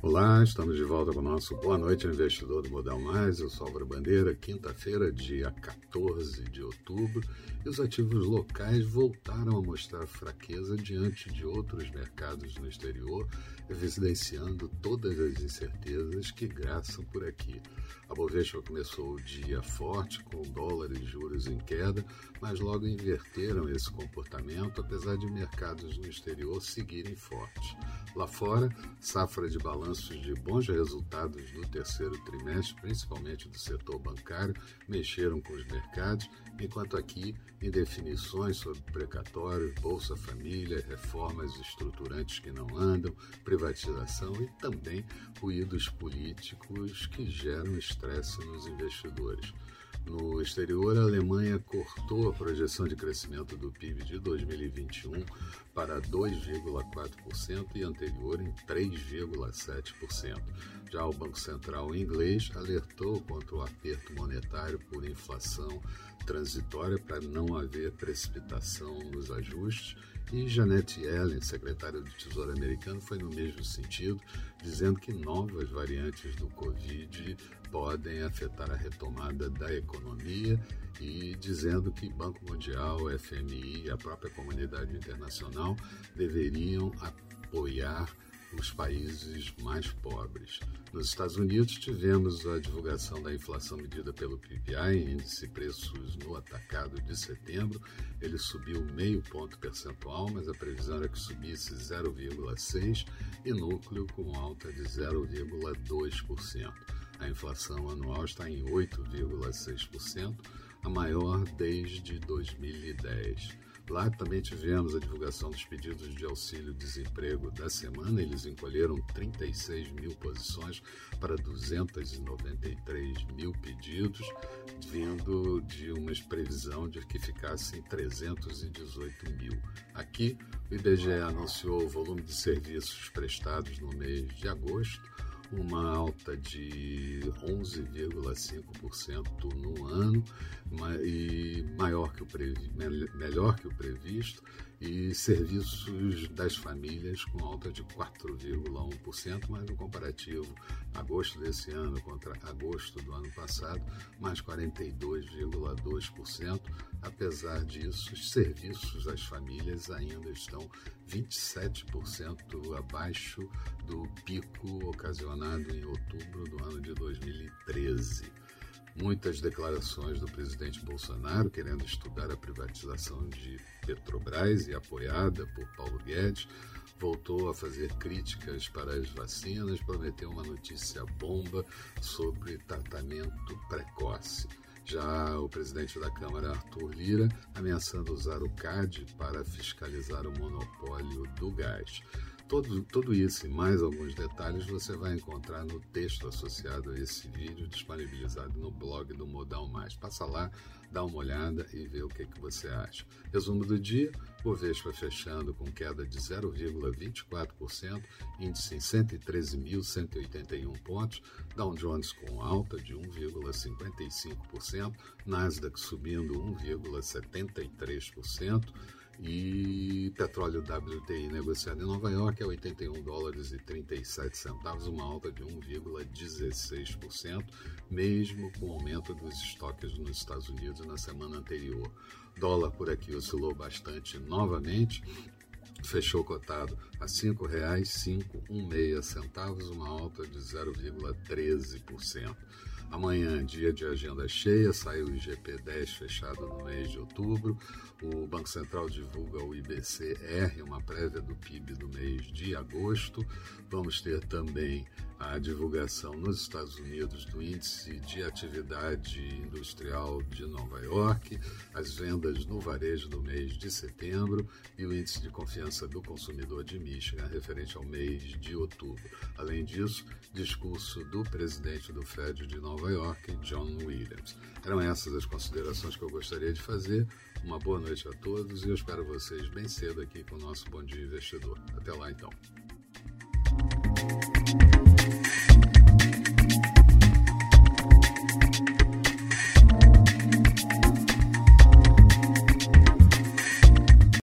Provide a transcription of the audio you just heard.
Olá, estamos de volta com o nosso Boa Noite Investidor do Modal Mais. Eu sou Álvaro Bandeira, quinta-feira, dia 14 de outubro, e os ativos locais voltaram a mostrar fraqueza diante de outros mercados no exterior, evidenciando todas as incertezas que graçam por aqui. A Bovespa começou o dia forte, com dólar e juros em queda, mas logo inverteram esse comportamento, apesar de mercados no exterior seguirem fortes. Lá fora, safra de balanços de bons resultados do terceiro trimestre, principalmente do setor bancário, mexeram com os mercados, enquanto aqui, indefinições sobre precatórios, Bolsa Família, reformas estruturantes que não andam, privatização e também ruídos políticos que geram estresse nos investidores. No exterior, a Alemanha cortou a projeção de crescimento do PIB de 2021 para 2,4% e anterior em 3,7%. Já o Banco Central inglês alertou contra o aperto monetário por inflação transitória para não haver precipitação nos ajustes e Janet Yellen, secretária do Tesouro americano, foi no mesmo sentido, dizendo que novas variantes do Covid podem afetar a retomada da economia e dizendo que Banco Mundial, FMI e a própria comunidade internacional deveriam apoiar os países mais pobres. Nos Estados Unidos, tivemos a divulgação da inflação medida pelo PPI, índice preços no atacado de setembro. Ele subiu meio ponto percentual, mas a previsão era que subisse 0,6% e núcleo com alta de 0,2%. A inflação anual está em 8,6%, a maior desde 2010. Lá também tivemos a divulgação dos pedidos de auxílio-desemprego da semana. Eles encolheram 36 mil posições para 293 mil pedidos, vindo de uma previsão de que ficassem 318 mil. Aqui, o IBGE anunciou o volume de serviços prestados no mês de agosto uma alta de 11,5% no ano e maior que o previ, melhor que o previsto e serviços das famílias com alta de 4,1%, mas no comparativo agosto desse ano contra agosto do ano passado, mais 42,2%. Apesar disso, os serviços às famílias ainda estão 27% abaixo do pico ocasionado em outubro do ano de 2013 muitas declarações do presidente Bolsonaro querendo estudar a privatização de Petrobras e apoiada por Paulo Guedes, voltou a fazer críticas para as vacinas, prometeu uma notícia bomba sobre tratamento precoce. Já o presidente da Câmara, Arthur Lira, ameaçando usar o CAD para fiscalizar o monopólio do gás. Todo, tudo isso e mais alguns detalhes você vai encontrar no texto associado a esse vídeo, disponibilizado no blog do Modal Mais. Passa lá, dá uma olhada e vê o que, que você acha. Resumo do dia: o Vespa fechando com queda de 0,24%, índice em 113.181 pontos, Dow Jones com alta de 1,55%, Nasdaq subindo 1,73%. E petróleo WTI negociado em Nova York é 81 dólares e 37 centavos, uma alta de 1,16%, mesmo com o aumento dos estoques nos Estados Unidos na semana anterior. Dólar por aqui oscilou bastante novamente, fechou cotado a R$ 5,516, uma alta de 0,13%. Amanhã, dia de agenda cheia, sai o IGP-10 fechado no mês de outubro. O Banco Central divulga o IBCR, uma prévia do PIB do mês de agosto. Vamos ter também a divulgação nos Estados Unidos do Índice de Atividade Industrial de Nova York, as vendas no varejo do mês de setembro e o Índice de Confiança do Consumidor de Michigan, referente ao mês de outubro. Além disso, discurso do presidente do Fed de Nova York, John Williams. Eram essas as considerações que eu gostaria de fazer. Uma boa noite a todos e eu espero vocês bem cedo aqui com o nosso Bom Dia Investidor. Até lá então.